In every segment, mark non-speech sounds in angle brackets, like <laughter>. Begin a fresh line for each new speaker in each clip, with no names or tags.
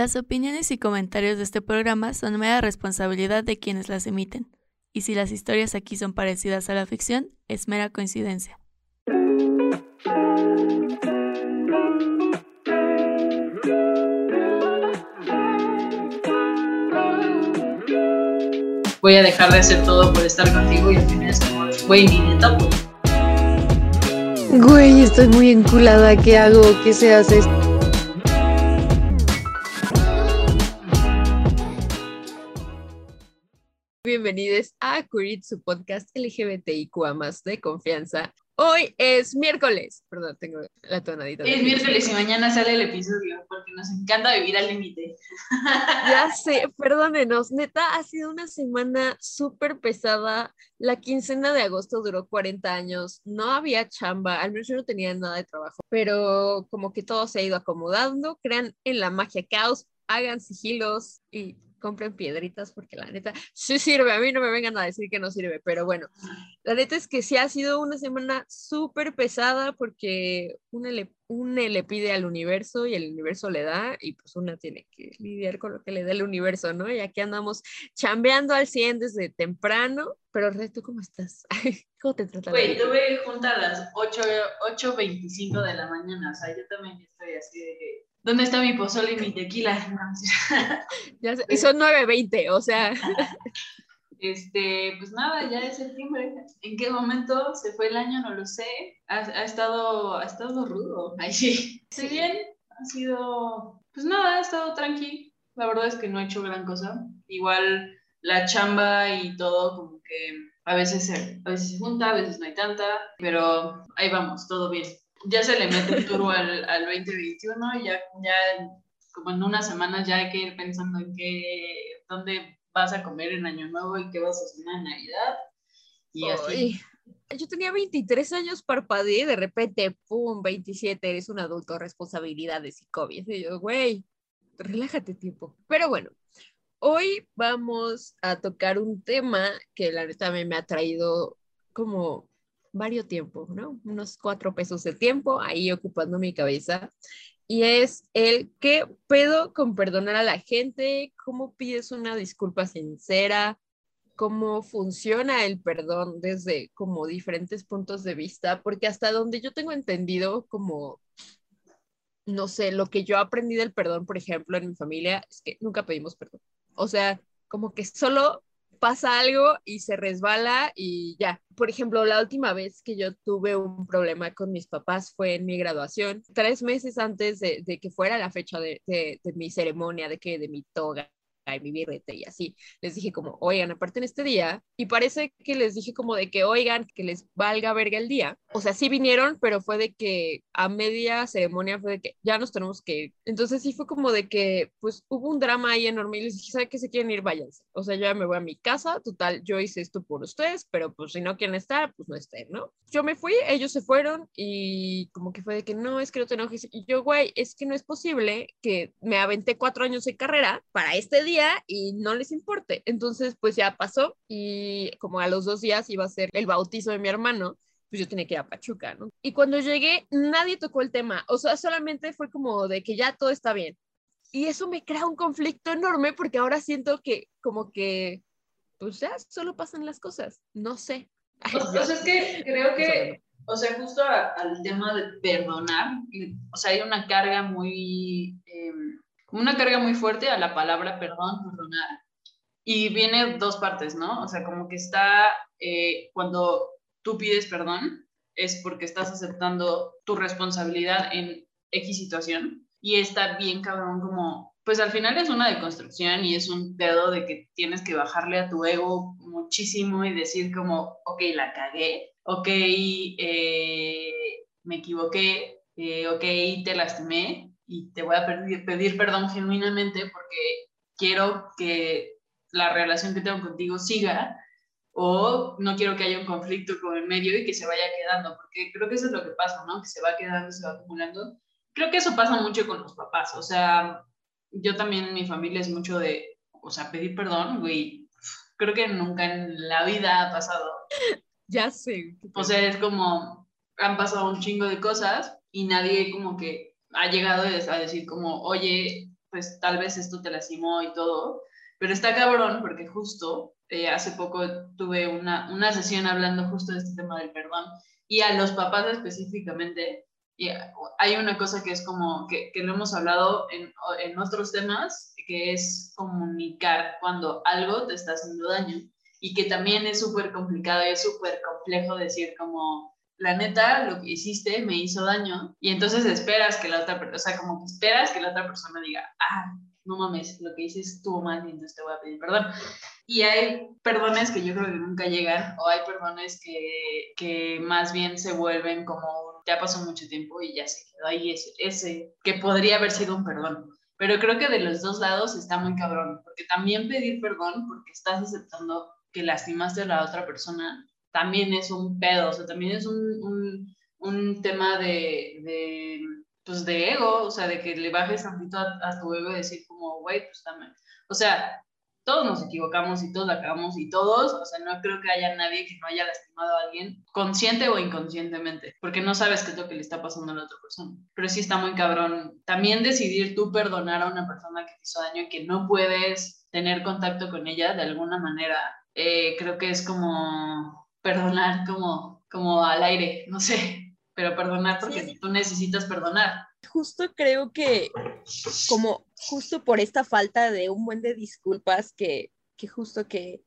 Las opiniones y comentarios de este programa son mera responsabilidad de quienes las emiten, y si las historias aquí son parecidas a la ficción, es mera coincidencia.
Voy a dejar de hacer todo por estar contigo y al final es como, güey, ni neta.
Güey, estoy muy enculada, ¿qué hago? ¿Qué se hace? Bienvenidos a Curit, su podcast LGBTIQA más de confianza. Hoy es miércoles, perdón, tengo la tonadita.
Es miércoles y mañana sale el episodio porque nos encanta vivir al límite.
Ya <laughs> sé, perdónenos, neta, ha sido una semana súper pesada. La quincena de agosto duró 40 años, no había chamba, al menos yo no tenía nada de trabajo, pero como que todo se ha ido acomodando. Crean en la magia caos, hagan sigilos y compren piedritas porque la neta sí sirve, a mí no me vengan a decir que no sirve, pero bueno, la neta es que sí ha sido una semana súper pesada porque una le, una le pide al universo y el universo le da y pues una tiene que lidiar con lo que le da el universo, ¿no? Y aquí andamos chambeando al 100 desde temprano, pero Red, ¿tú cómo estás? <laughs> ¿Cómo te tratas?
Güey, tuve junta a las 8, 8.25 de la mañana, o sea, yo también estoy así de que ¿Dónde está mi pozole y mi tequila? <laughs> <laughs>
ya sé, y son 9.20, o sea. <laughs>
Este, pues nada, ya es septiembre. ¿En qué momento se fue el año? No lo sé. Ha, ha estado, ha estado rudo. Ay, sí. Sí, bien. Ha sido, pues nada, ha estado tranqui. La verdad es que no he hecho gran cosa. Igual la chamba y todo, como que a veces se, a veces se junta, a veces no hay tanta, pero ahí vamos, todo bien ya se le mete el turbo al, al 2021, ya, ya como en unas semanas ya hay que ir pensando en qué, dónde vas a comer en Año Nuevo y qué vas a hacer en Navidad. Y así.
Yo tenía 23 años, parpadeé, de repente, pum, 27, eres un adulto, responsabilidades y COVID. Y yo, güey, relájate tiempo. Pero bueno, hoy vamos a tocar un tema que la neta me ha traído como varios tiempo, ¿no? Unos cuatro pesos de tiempo ahí ocupando mi cabeza. Y es el qué pedo con perdonar a la gente, cómo pides una disculpa sincera, cómo funciona el perdón desde como diferentes puntos de vista, porque hasta donde yo tengo entendido como, no sé, lo que yo aprendí del perdón, por ejemplo, en mi familia, es que nunca pedimos perdón. O sea, como que solo pasa algo y se resbala y ya. Por ejemplo, la última vez que yo tuve un problema con mis papás fue en mi graduación, tres meses antes de, que fuera la fecha de, de, mi ceremonia, de que de mi toga y mi birrete y así. Les dije como, oigan, aparte en este día, y parece que les dije como de que, oigan, que les valga verga el día. O sea, sí vinieron, pero fue de que a media ceremonia fue de que ya nos tenemos que ir. Entonces sí fue como de que, pues hubo un drama ahí enorme y les dije, ¿sabe que se quieren ir? Váyanse. O sea, yo ya me voy a mi casa, total, yo hice esto por ustedes, pero pues si no quieren estar, pues no estén, ¿no? Yo me fui, ellos se fueron y como que fue de que no, es que no te enojes. Y yo, güey, es que no es posible que me aventé cuatro años de carrera para este día y no les importe. Entonces, pues ya pasó y como a los dos días iba a ser el bautizo de mi hermano, pues yo tenía que ir a Pachuca, ¿no? Y cuando llegué, nadie tocó el tema, o sea, solamente fue como de que ya todo está bien. Y eso me crea un conflicto enorme porque ahora siento que como que, pues ya, solo pasan las cosas, no sé.
o sea, es que creo que, o sea, justo al tema de perdonar, o sea, hay una carga muy... Eh, una carga muy fuerte a la palabra perdón, perdonar. Y viene dos partes, ¿no? O sea, como que está eh, cuando tú pides perdón, es porque estás aceptando tu responsabilidad en X situación. Y está bien cabrón como, pues al final es una deconstrucción y es un pedo de que tienes que bajarle a tu ego muchísimo y decir como, ok, la cagué, ok, eh, me equivoqué, eh, ok, te lastimé, y te voy a pedir, pedir perdón genuinamente porque quiero que la relación que tengo contigo siga o no quiero que haya un conflicto con el medio y que se vaya quedando, porque creo que eso es lo que pasa, ¿no? Que se va quedando, se va acumulando. Creo que eso pasa mucho con los papás, o sea, yo también en mi familia es mucho de, o sea, pedir perdón, güey, creo que nunca en la vida ha pasado. <laughs>
Ya sé.
O sea, es como, han pasado un chingo de cosas y nadie como que ha llegado a decir como, oye, pues tal vez esto te lastimó y todo, pero está cabrón porque justo eh, hace poco tuve una, una sesión hablando justo de este tema del perdón y a los papás específicamente, y hay una cosa que es como, que, que lo hemos hablado en, en otros temas, que es comunicar cuando algo te está haciendo daño y que también es súper complicado y es súper complejo decir como, la neta, lo que hiciste me hizo daño y entonces esperas que la otra persona, o sea, como que esperas que la otra persona diga, ah, no mames, lo que hice estuvo mal y entonces te voy a pedir perdón. Y hay perdones que yo creo que nunca llegan o hay perdones que, que más bien se vuelven como, ya pasó mucho tiempo y ya se quedó ahí ese, ese que podría haber sido un perdón. Pero creo que de los dos lados está muy cabrón, porque también pedir perdón porque estás aceptando que lastimaste a la otra persona también es un pedo, o sea, también es un, un, un tema de, de, pues de ego, o sea, de que le bajes tantito a, a tu ego y decir como, güey, pues también, o sea, todos nos equivocamos y todos la acabamos y todos, o sea, no creo que haya nadie que no haya lastimado a alguien, consciente o inconscientemente, porque no sabes qué es lo que le está pasando a la otra persona. Pero sí está muy cabrón. También decidir tú perdonar a una persona que te hizo daño y que no puedes tener contacto con ella de alguna manera, eh, creo que es como perdonar como, como al aire, no sé, pero perdonar porque sí. tú necesitas perdonar.
Justo creo que como justo por esta falta de un buen de disculpas que, que justo que,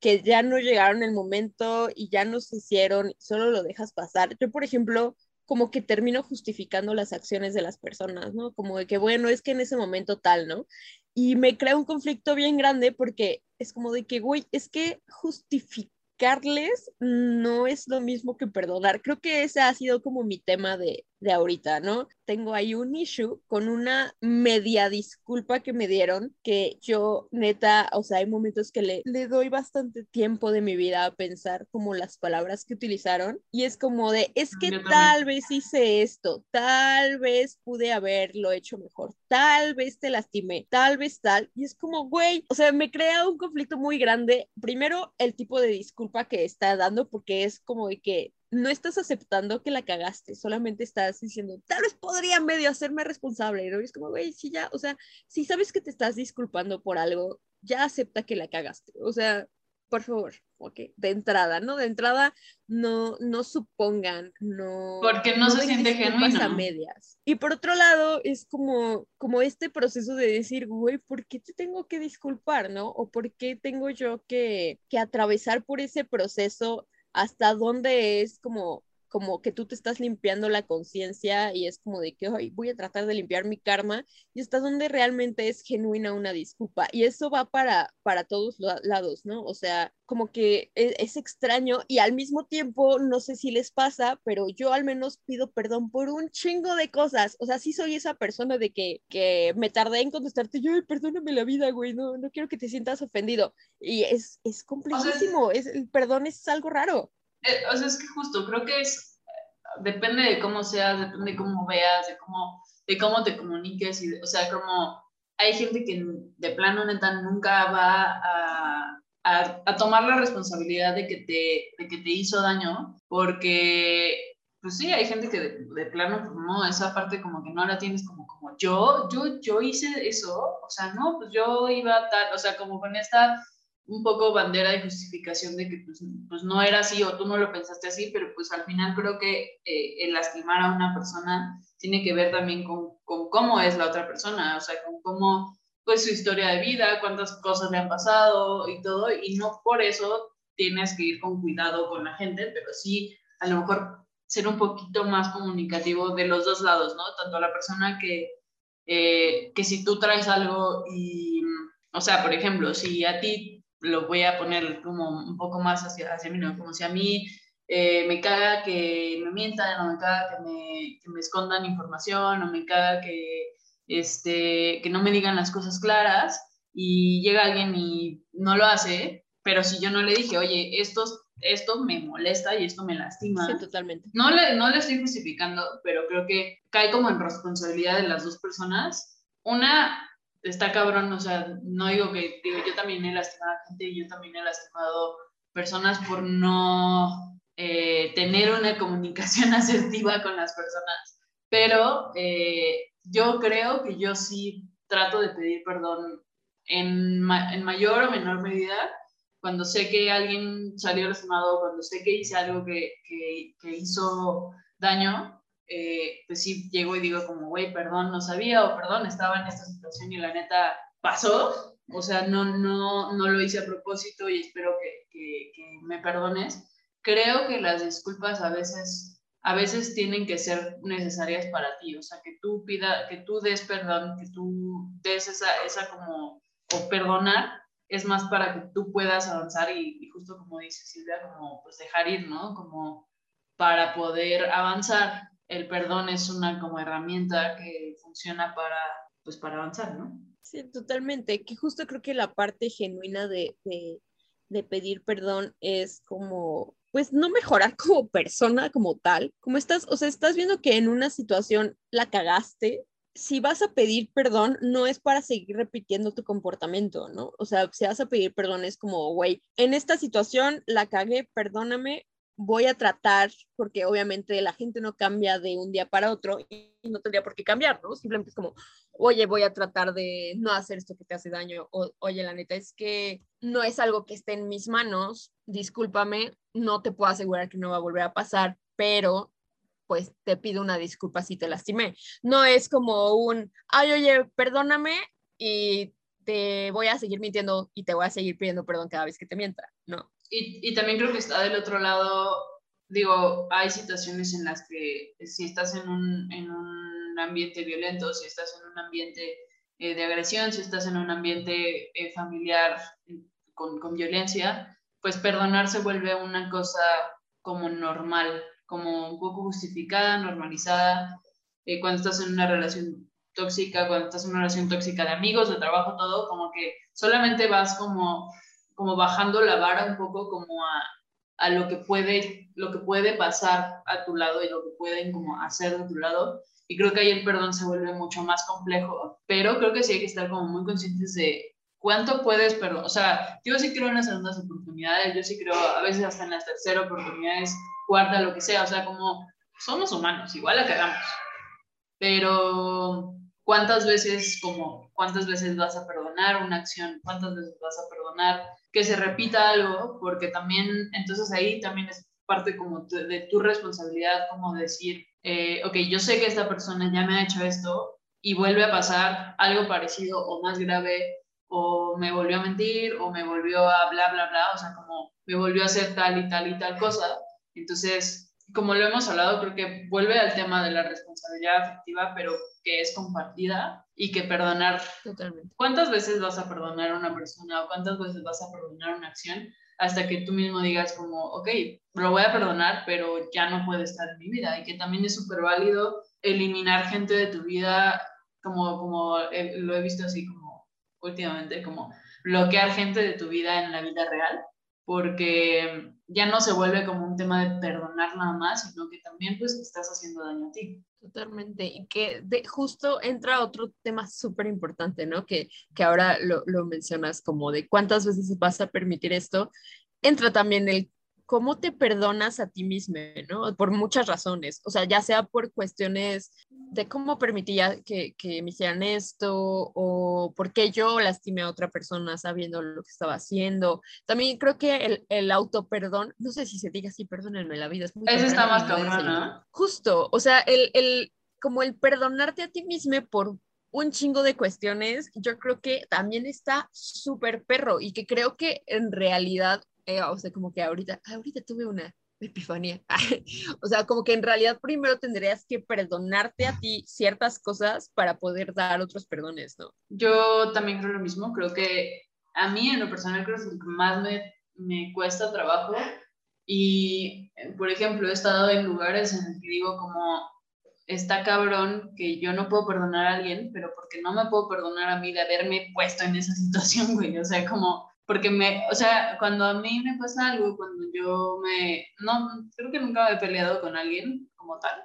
que ya no llegaron el momento y ya no se hicieron, solo lo dejas pasar. Yo, por ejemplo, como que termino justificando las acciones de las personas, ¿no? Como de que, bueno, es que en ese momento tal, ¿no? Y me crea un conflicto bien grande porque es como de que, güey, es que justificar Carles no es lo mismo que perdonar. Creo que ese ha sido como mi tema de, de ahorita, ¿no? Tengo ahí un issue con una media disculpa que me dieron, que yo neta, o sea, hay momentos que le, le doy bastante tiempo de mi vida a pensar como las palabras que utilizaron y es como de, es que tal vez hice esto, tal vez pude haberlo hecho mejor, tal vez te lastimé, tal vez tal, y es como, güey, o sea, me crea un conflicto muy grande. Primero, el tipo de disculpa que está dando, porque es como de que no estás aceptando que la cagaste, solamente estás diciendo, tal vez podría medio hacerme responsable, ¿no? Y es como, güey, si ya, o sea, si sabes que te estás disculpando por algo, ya acepta que la cagaste, o sea, por favor, ok, de entrada, ¿no? De entrada, no, no supongan, no...
Porque no, no se siente genuino.
a medias. Y por otro lado, es como, como este proceso de decir, güey, ¿por qué te tengo que disculpar, no? O ¿por qué tengo yo que, que atravesar por ese proceso hasta dónde es como como que tú te estás limpiando la conciencia y es como de que hoy voy a tratar de limpiar mi karma y hasta donde realmente es genuina una disculpa y eso va para para todos lados, ¿no? O sea, como que es, es, extraño y al mismo tiempo no sé si les pasa, pero yo al menos pido perdón por un chingo de cosas, o sea, sí soy esa persona de que, que me tardé en contestarte, yo, perdóname la vida, güey, no, no quiero que te sientas ofendido y es, es complejísimo, o sea, es, el perdón es algo raro.
Eh, o sea, es que justo, creo que es, depende de cómo seas, depende de cómo veas, de cómo, de cómo te comuniques, y, o sea, como hay gente que de plano neta nunca va a, a, a, tomar la responsabilidad de que, te, de que te hizo daño, porque, pues sí, hay gente que de, de, plano, pues no, esa parte como que no la tienes como, como yo, yo, yo hice eso, o sea, no, pues yo iba tal, o sea, como con esta un poco bandera de justificación de que pues, pues, no era así o tú no lo pensaste así, pero pues al final creo que eh, el lastimar a una persona tiene que ver también con, con, cómo es la otra persona, o sea, con cómo pues su historia de vida, cuántas cosas le han pasado y todo, y no por eso tienes que ir con cuidado con la gente, pero sí a lo mejor ser un poquito más comunicativo de los dos lados, ¿no? Tanto la persona que, eh, que si tú traes algo y, o sea, por ejemplo, si a ti lo voy a poner como un poco más hacia, hacia mí, ¿no? Como si a mí eh, me caga que me mientan, o me caga que me, que me, escondan información, o me caga que, este, que no me digan las cosas claras, y llega alguien y no lo hace, pero si yo no le dije, oye, esto, esto me molesta y esto me lastima.
Sí, totalmente.
No le, no le estoy justificando, pero creo que cae como en responsabilidad de las dos personas. Una, está cabrón, o sea, no digo que, digo, yo también he lastimado a gente y yo también he lastimado personas por no eh, tener una comunicación <laughs> asertiva con las personas, pero eh, yo creo que yo sí trato de pedir perdón en, en mayor o menor medida cuando sé que alguien salió lastimado, cuando sé que hice algo que, que, que hizo daño, eh, pues sí llego y digo como, güey, perdón, no sabía, o perdón, estaba en esta situación y la neta pasó, o sea, no, no, no lo hice a propósito y espero que, que, que me perdones. Creo que las disculpas a veces, a veces tienen que ser necesarias para ti, o sea, que tú pida, que tú des perdón, que tú des esa, esa como, o perdonar, es más para que tú puedas avanzar y, justo como dice Silvia, como pues dejar ir, ¿no? Como para poder avanzar. El perdón es una como herramienta que funciona para, pues para avanzar, ¿no?
Sí, totalmente. Que justo creo que la parte genuina de, de, de pedir perdón es como pues no mejorar <laughs> como persona como tal, como estás, o sea, estás viendo que en una situación la cagaste, si vas a pedir perdón, no es para seguir repitiendo tu comportamiento, ¿no? O sea, si vas a pedir perdón es como, güey, en esta situación la cagué, perdóname, voy a tratar, porque obviamente la gente no cambia de un día para otro y no tendría por qué cambiar, ¿no? Simplemente es como, oye, voy a tratar de no hacer esto que te hace daño, o, oye, la neta es que no es algo que esté en mis manos, discúlpame, no te puedo asegurar que no va a volver a pasar, pero pues te pido una disculpa si te lastimé. No es como un, ay, oye, perdóname y te voy a seguir mintiendo y te voy a seguir pidiendo perdón cada vez que te mienta, ¿no?
Y, también creo que está del otro lado, digo, hay situaciones en las que si estás en un, en un ambiente violento, si estás en un ambiente eh, de agresión, si estás en un ambiente eh, familiar eh, con, con violencia, pues perdonar se vuelve una cosa como normal, como un poco justificada, normalizada, eh, cuando estás en una relación tóxica, cuando estás en una relación tóxica de amigos, de trabajo, todo, como que solamente vas como, como bajando la vara un poco como a, a lo, que puede, lo que puede pasar a tu lado y lo que pueden como hacer de tu lado. Y creo que ahí el perdón se vuelve mucho más complejo, pero creo que sí hay que estar como muy conscientes de cuánto puedes perdonar. O sea, yo sí creo en las segundas oportunidades, yo sí creo a veces hasta en las terceras oportunidades guarda lo que sea, o sea, como somos humanos, igual la cagamos, pero ¿cuántas veces, como, cuántas veces vas a perdonar una acción? ¿Cuántas veces vas a perdonar que se repita algo? Porque también, entonces ahí también es parte como de tu responsabilidad, como decir, eh, ok, yo sé que esta persona ya me ha hecho esto y vuelve a pasar algo parecido o más grave, o me volvió a mentir, o me volvió a bla, bla, bla, o sea, como me volvió a hacer tal y tal y tal cosa entonces, como lo hemos hablado, creo que vuelve al tema de la responsabilidad afectiva, pero que es compartida y que perdonar.
Totalmente.
¿Cuántas veces vas a perdonar a una persona o cuántas veces vas a perdonar una acción hasta que tú mismo digas como, ok, lo voy a perdonar, pero ya no puede estar en mi vida? Y que también es súper válido eliminar gente de tu vida, como, como lo he visto así como últimamente, como bloquear gente de tu vida en la vida real porque ya no se vuelve como un tema de perdonar nada más, sino que también pues estás haciendo daño a ti.
Totalmente, y que de, justo entra otro tema súper importante, ¿no? Que, que ahora lo, lo mencionas como de cuántas veces vas a permitir esto, entra también el cómo te perdonas a ti mismo, ¿no? Por muchas razones, o sea, ya sea por cuestiones de cómo permitía que, que me hicieran esto o por qué yo lastimé a otra persona sabiendo lo que estaba haciendo. También creo que el, el auto perdón, no sé si se diga así, perdónenme la vida. Es
muy Eso está más cabrón, ¿no?
Justo, o sea, el, el, como el perdonarte a ti mismo por un chingo de cuestiones, yo creo que también está súper perro y que creo que en realidad eh, o sea, como que ahorita, ahorita tuve una epifanía. <laughs> o sea, como que en realidad primero tendrías que perdonarte a ti ciertas cosas para poder dar otros perdones, ¿no?
Yo también creo lo mismo, creo que a mí en lo personal creo que es lo que más me, me cuesta trabajo y, por ejemplo, he estado en lugares en los que digo como, está cabrón que yo no puedo perdonar a alguien, pero porque no me puedo perdonar a mí de haberme puesto en esa <laughs> situación, güey. O sea, como porque me, o sea, cuando a mí me pasa algo, cuando yo me, no, creo que nunca he peleado con alguien como tal,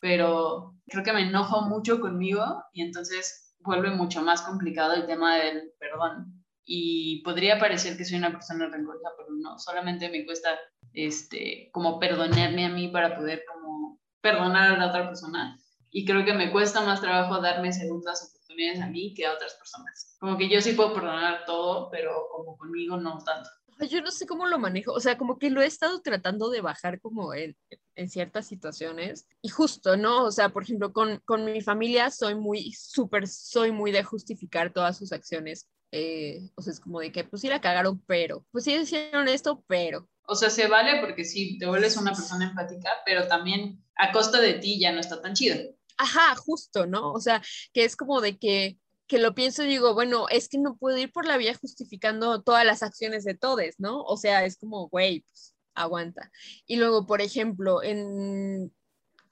pero creo que me enojo mucho conmigo y entonces vuelve mucho más complicado el tema del perdón. Y podría parecer que soy una persona rencorosa, pero no, solamente me cuesta, este, como perdonarme a mí para poder como perdonar a la otra persona. Y creo que me cuesta más trabajo darme segundas oportunidades a mí que a otras personas. Como que yo sí puedo perdonar todo, pero como conmigo no tanto.
Yo no sé cómo lo manejo, o sea, como que lo he estado tratando de bajar como en, en ciertas situaciones y justo, ¿no? O sea, por ejemplo, con, con mi familia soy muy, súper, soy muy de justificar todas sus acciones. Eh, o sea, es como de que, pues sí la cagaron, pero, pues sí hicieron esto, pero.
O sea, se vale porque sí, te vuelves una persona empática, pero también a costa de ti ya no está tan chido.
Ajá, justo, ¿no? O sea, que es como de que, que lo pienso y digo, bueno, es que no puedo ir por la vía justificando todas las acciones de todos, ¿no? O sea, es como, güey, pues aguanta. Y luego, por ejemplo, en,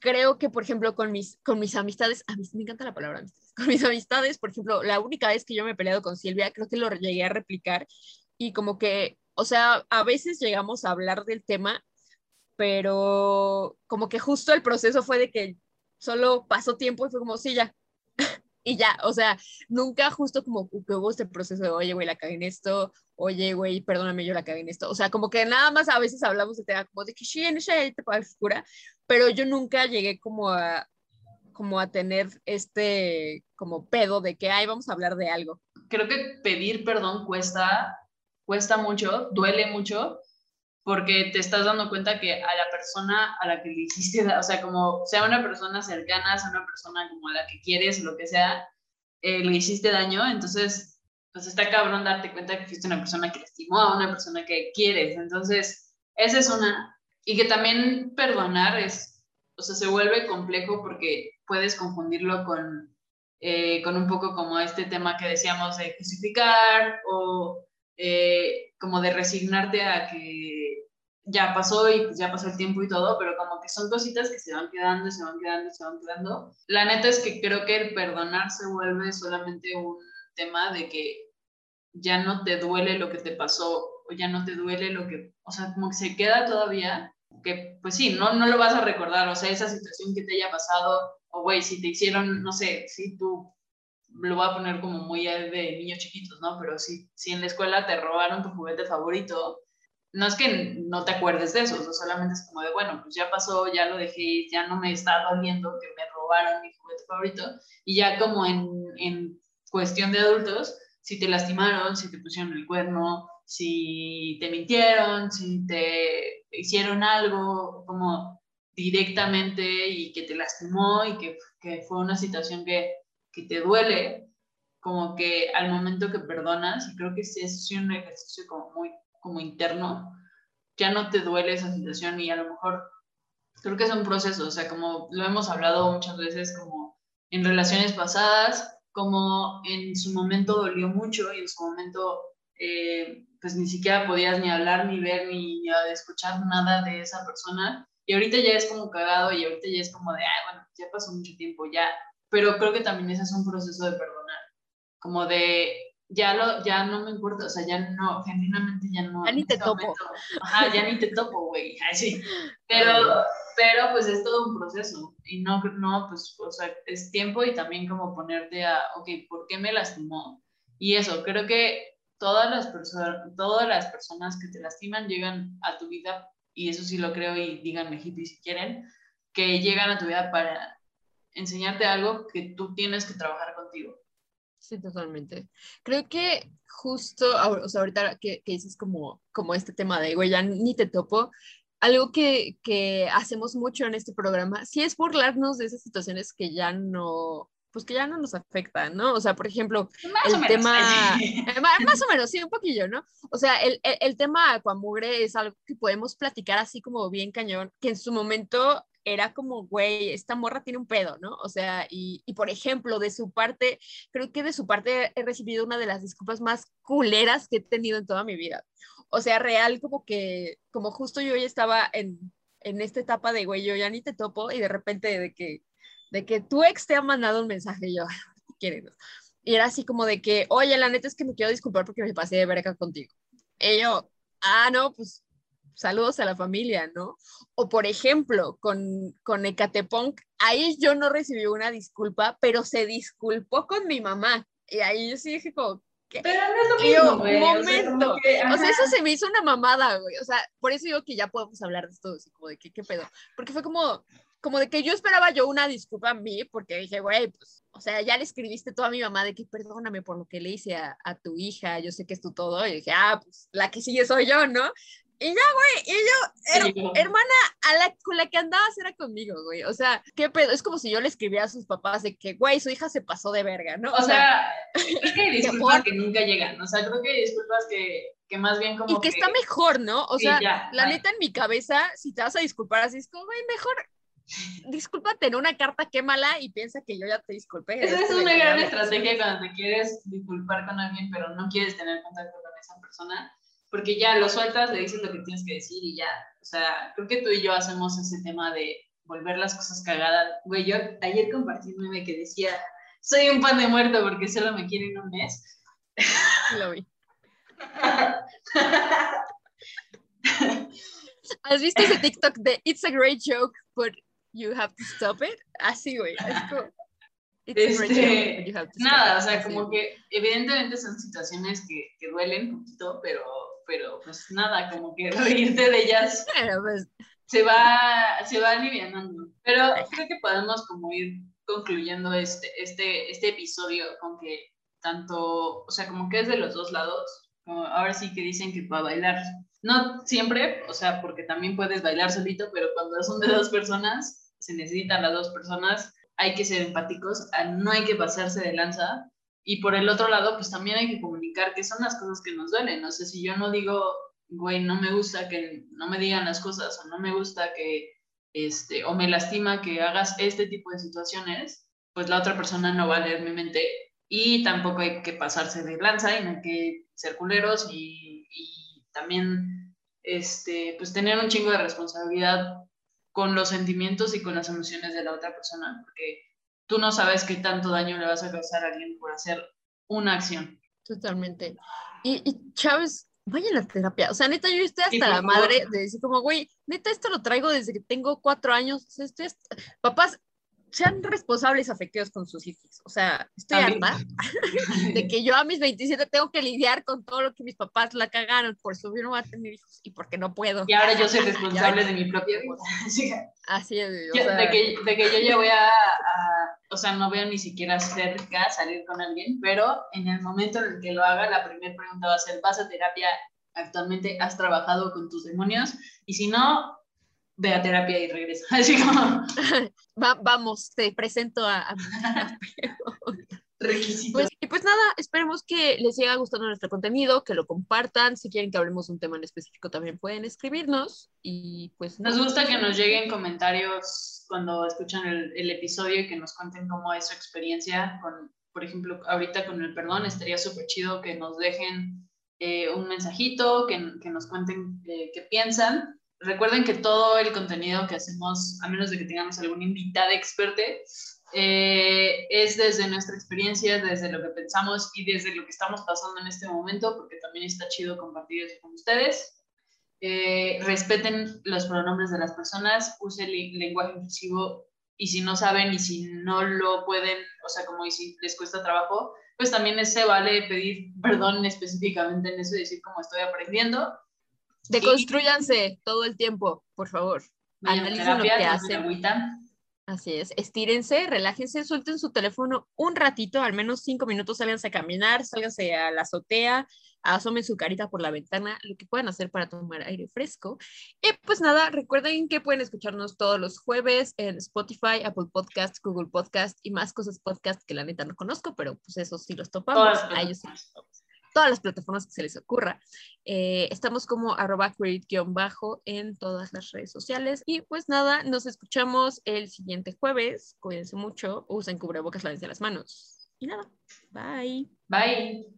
creo que, por ejemplo, con mis, con mis amistades, a mí me encanta la palabra amistades, con mis amistades, por ejemplo, la única vez que yo me he peleado con Silvia, creo que lo llegué a replicar y como que, o sea, a veces llegamos a hablar del tema, pero como que justo el proceso fue de que solo pasó tiempo y fue como, sí, ya. <laughs> y ya, o sea, nunca justo como que hubo este proceso de, oye, güey, la cagué en esto, oye, güey, perdóname, yo la cagué en esto. O sea, como que nada más a veces hablamos de tema como de que sí, en esa te oscura, pero yo nunca llegué como a como a tener este como pedo de que, ay, vamos a hablar de algo.
Creo que pedir perdón cuesta, cuesta mucho, duele mucho, porque te estás dando cuenta que a la persona a la que le hiciste, o sea, como sea una persona cercana, sea una persona como a la que quieres, lo que sea, eh, le hiciste daño, entonces, pues está cabrón darte cuenta que fuiste una persona que lastimó a una persona que quieres, entonces, esa es una, y que también perdonar es, o sea, se vuelve complejo porque puedes confundirlo con, eh, con un poco como este tema que decíamos de justificar o eh, como de resignarte a que ya pasó y pues ya pasó el tiempo y todo, pero como que son cositas que se van quedando, se van quedando, se van quedando. La neta es que creo que el perdonar se vuelve solamente un tema de que ya no te duele lo que te pasó o ya no te duele lo que, o sea, como que se queda todavía, que pues sí, no, no lo vas a recordar, o sea, esa situación que te haya pasado, o güey, si te hicieron, no sé, si tú lo voy a poner como muy de niños chiquitos, ¿no? Pero si, si en la escuela te robaron tu juguete favorito, no es que no te acuerdes de eso, o solamente es como de, bueno, pues ya pasó, ya lo dejé, ya no me está doliendo que me robaron mi juguete favorito, y ya como en, en cuestión de adultos, si te lastimaron, si te pusieron el cuerno, si te mintieron, si te hicieron algo como directamente y que te lastimó y que, que fue una situación que que te duele, como que al momento que perdonas, y creo que sí es un ejercicio como muy como interno, ya no te duele esa situación y a lo mejor creo que es un proceso, o sea, como lo hemos hablado muchas veces, como en relaciones pasadas, como en su momento dolió mucho y en su momento eh, pues ni siquiera podías ni hablar, ni ver, ni, ni, escuchar nada de esa persona. Y ahorita ya es como cagado y ahorita ya es como de, ah, bueno, ya pasó mucho tiempo, ya pero creo que también ese es un proceso de perdonar, como de ya lo ya no me importa, o sea, ya no, genuinamente ya no.
Ya ni te topo.
ajá, ya ni te topo, güey, <laughs> así. <laughs> Pero, pero pues es todo un proceso y no, no, pues, o sea, es tiempo y también como ponerte a, ok, ¿por qué me lastimó? Y eso, creo que todas las personas, todas las personas que te lastiman llegan a tu vida, y eso sí lo creo y díganme hippie si quieren, que llegan a tu vida para enseñarte algo que tú tienes que trabajar contigo.
Sí, totalmente. Creo que justo, o sea, ahorita que, que dices como, como este tema de, güey, ya ni te topo, algo que, que, hacemos mucho en este programa, sí es burlarnos de esas situaciones que ya no, pues que ya no nos afectan, ¿no? O sea, por ejemplo, el tema, <laughs> más o menos, sí, un poquillo, ¿no? O sea, el, el, el tema Aquamugre es algo que podemos platicar así como bien cañón, que en su momento era como, güey, esta morra tiene un pedo, ¿no? O sea, y, y, por ejemplo, de su parte, creo que de su parte he recibido una de las disculpas más culeras que he tenido en toda mi vida. O sea, real, como que, como justo yo ya estaba en, en esta etapa de, güey, yo ya ni te topo y de repente de que, de que tu ex te ha mandado un mensaje y yo, <laughs> ¿qué Y era así como de que, oye, la neta es que me quiero disculpar porque me pasé de verga contigo. Y yo, ah, no, pues saludos a la familia, ¿no? O por ejemplo, con, con Ecatepunk, ahí yo no recibí una disculpa, pero se disculpó con mi mamá. Y ahí yo sí dije como,
¿qué? Pero no es lo mismo,
güey. momento. O sea, o sea, eso se me hizo una mamada, güey. O sea, por eso digo que ya podemos hablar de esto, así como de qué, qué pedo. Porque fue como, como de que yo esperaba yo una disculpa a mí, porque dije, güey, pues, o sea, ya le escribiste todo a mi mamá de que perdóname por lo que le hice a, a tu hija, yo sé que es tu todo, y dije, ah, pues la que sigue soy yo, ¿no? Y ya, güey, y yo, her- hermana, a la, con la que andabas era conmigo, güey. O sea, qué pedo. Es como si yo le escribiera a sus papás de que, güey, su hija se pasó de verga, ¿no?
O sea, creo <laughs> que hay disculpas que nunca llegan. O sea, creo que hay disculpas que, que más bien como
y que está mejor, ¿no? O
Sí,
sea,
ya,
la neta en mi cabeza, si te vas a disculpar así, es como, güey, mejor discúlpate en una carta, quémala y piensa que yo ya te disculpé.
Esa es una gran estrategia cuando te quieres disculpar con alguien, pero no quieres tener contacto con esa persona, porque ya lo sueltas, le dices lo que tienes que decir y ya. O sea, creo que tú y yo hacemos ese tema de volver las cosas cagadas. Güey, yo ayer compartí un meme que decía, soy un pan de muerto porque solo me quieren un mes.
Lo vi. <laughs> ¿Has visto ese TikTok de It's a great joke, but you have to stop it? Así, güey. Es como,
Este,
you have to stop
Nada,
it.
o sea,
Así.
como que evidentemente son situaciones que, que duelen un poquito, pero, pero pues nada, como que reírte de ellas
Bueno, pues,
se va, se va alivianando. Pero creo que podemos como ir concluyendo este, este, este episodio con que tanto, o sea, como que es de los dos lados. Como ahora sí que dicen que para bailar, no siempre, o sea, porque también puedes bailar solito, pero cuando son de dos personas, se necesitan las dos personas, hay que ser empáticos, no hay que pasarse de lanza. Y por el otro lado, pues también hay que comunicar qué son las cosas que nos duelen. No sé si yo no digo, güey, no me gusta que no me digan las cosas o no me gusta que, este, o me lastima que hagas este tipo de situaciones, pues la otra persona no va a leer mi mente y tampoco hay que pasarse de lanza y no hay que ser culeros y, y también, este, pues tener un chingo de responsabilidad con los sentimientos y con las emociones de la otra persona, porque tú no sabes qué tanto daño le vas a causar a alguien por hacer una acción.
Totalmente. Y, y Chávez, vayan a terapia. O sea, neta, yo estoy hasta la madre de decir como, güey, neta, esto lo traigo desde que tengo cuatro años. O sea, estoy hasta- Papás, sean responsables afectivos con sus hijos. O sea, estoy harta <laughs> de que yo a mis 27 tengo que lidiar con todo lo que mis papás la cagaron. Por eso yo no voy a tener hijos y porque no puedo.
Y ahora yo soy responsable de mi propia vida. <laughs> Así
es, o
Ya,
sea,
de, que, de que yo ya voy a, a- o sea, no a ni siquiera cerca salir con alguien, pero en el momento en el que lo haga, la primera pregunta va a ser, ¿vas a terapia actualmente? ¿Has trabajado con tus demonios? Y si no, ve a terapia y regresa. <laughs> Así como <laughs>
va- vamos, te presento a, a. <laughs> Pues, y pues nada, esperemos que les siga gustando nuestro contenido, que lo compartan. Si quieren que hablemos de un tema en específico, también pueden escribirnos. Y pues
Nos gusta que nos lleguen comentarios cuando escuchan el, el episodio y que nos cuenten cómo es su experiencia con, por ejemplo, ahorita con el perdón, estaría súper chido que nos dejen eh, un mensajito, que, que nos cuenten eh, qué piensan. Recuerden que todo el contenido que hacemos, a menos de que tengamos algún invitado experto, eh, es desde nuestra experiencia, desde lo que pensamos y desde lo que estamos pasando en este momento, porque también está chido compartir eso con ustedes. Eh, respeten los pronombres de las personas, usen el lenguaje inclusivo y si no saben y si no lo pueden, o sea, como y si les cuesta trabajo, pues también se vale pedir perdón específicamente en eso y decir como estoy aprendiendo.
Deconstruyanse todo el tiempo, por favor. Analicen lo que hacen.
agüita.
Así es, estírense, relájense, suelten su teléfono un ratito, al menos cinco minutos, sálganse a caminar, sálganse a la azotea, asomen su carita por la ventana, lo que puedan hacer para tomar aire fresco. Y pues nada, recuerden que pueden escucharnos todos los jueves en Spotify, Apple Podcast, Google Podcast y más cosas podcast que la neta no conozco, pero pues esos sí los topamos. A ellos sí los topamos. Todas las plataformas que se les ocurra. Eh, estamos como arroba create-bajo en todas las redes sociales. Y pues nada, nos escuchamos el siguiente jueves. Cuídense mucho, usen cubrebocas, lávense las manos. Y nada, bye.
Bye.